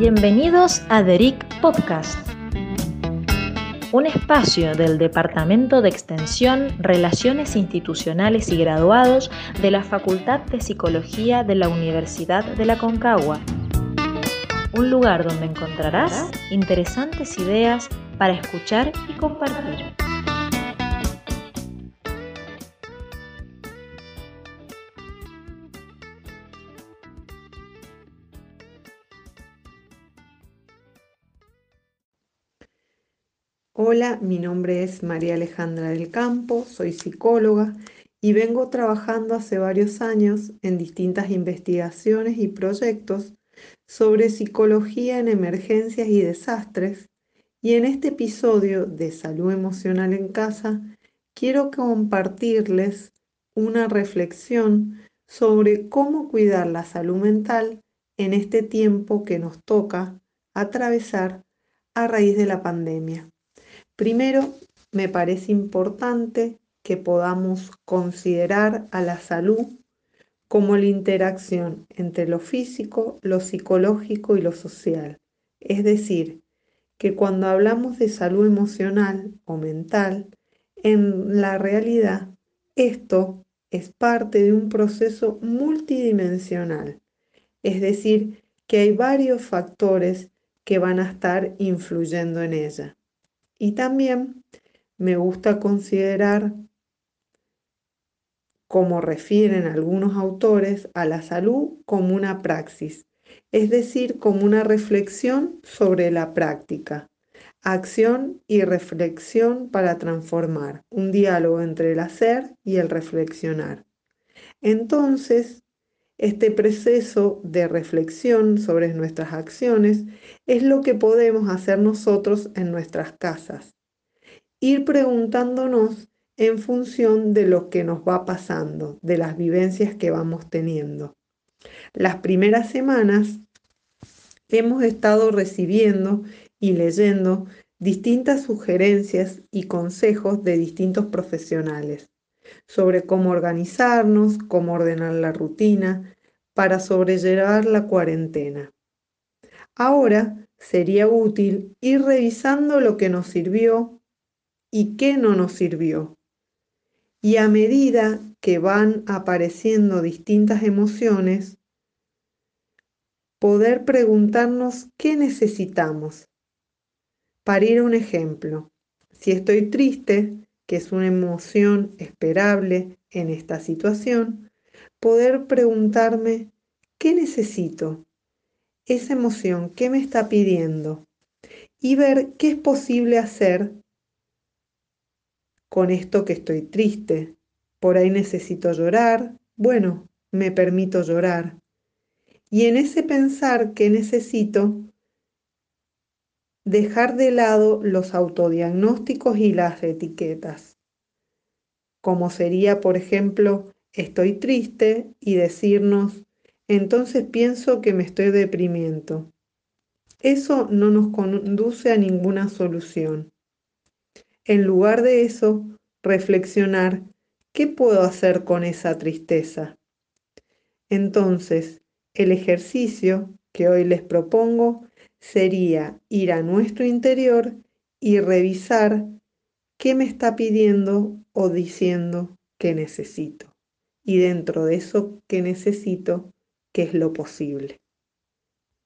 Bienvenidos a DERIC Podcast, un espacio del Departamento de Extensión, Relaciones Institucionales y Graduados de la Facultad de Psicología de la Universidad de la Concagua. Un lugar donde encontrarás interesantes ideas para escuchar y compartir. Hola, mi nombre es María Alejandra del Campo, soy psicóloga y vengo trabajando hace varios años en distintas investigaciones y proyectos sobre psicología en emergencias y desastres y en este episodio de Salud Emocional en Casa quiero compartirles una reflexión sobre cómo cuidar la salud mental en este tiempo que nos toca atravesar a raíz de la pandemia. Primero, me parece importante que podamos considerar a la salud como la interacción entre lo físico, lo psicológico y lo social. Es decir, que cuando hablamos de salud emocional o mental, en la realidad esto es parte de un proceso multidimensional. Es decir, que hay varios factores que van a estar influyendo en ella. Y también me gusta considerar, como refieren algunos autores, a la salud como una praxis, es decir, como una reflexión sobre la práctica, acción y reflexión para transformar, un diálogo entre el hacer y el reflexionar. Entonces, este proceso de reflexión sobre nuestras acciones es lo que podemos hacer nosotros en nuestras casas. Ir preguntándonos en función de lo que nos va pasando, de las vivencias que vamos teniendo. Las primeras semanas hemos estado recibiendo y leyendo distintas sugerencias y consejos de distintos profesionales sobre cómo organizarnos, cómo ordenar la rutina para sobrellevar la cuarentena. Ahora sería útil ir revisando lo que nos sirvió y qué no nos sirvió. Y a medida que van apareciendo distintas emociones, poder preguntarnos qué necesitamos. Para ir a un ejemplo, si estoy triste, que es una emoción esperable en esta situación, poder preguntarme, ¿qué necesito? Esa emoción, ¿qué me está pidiendo? Y ver qué es posible hacer con esto que estoy triste. Por ahí necesito llorar, bueno, me permito llorar. Y en ese pensar que necesito, dejar de lado los autodiagnósticos y las etiquetas, como sería, por ejemplo, estoy triste y decirnos, entonces pienso que me estoy deprimiendo. Eso no nos conduce a ninguna solución. En lugar de eso, reflexionar, ¿qué puedo hacer con esa tristeza? Entonces, el ejercicio que hoy les propongo sería ir a nuestro interior y revisar qué me está pidiendo o diciendo que necesito. Y dentro de eso que necesito, qué es lo posible.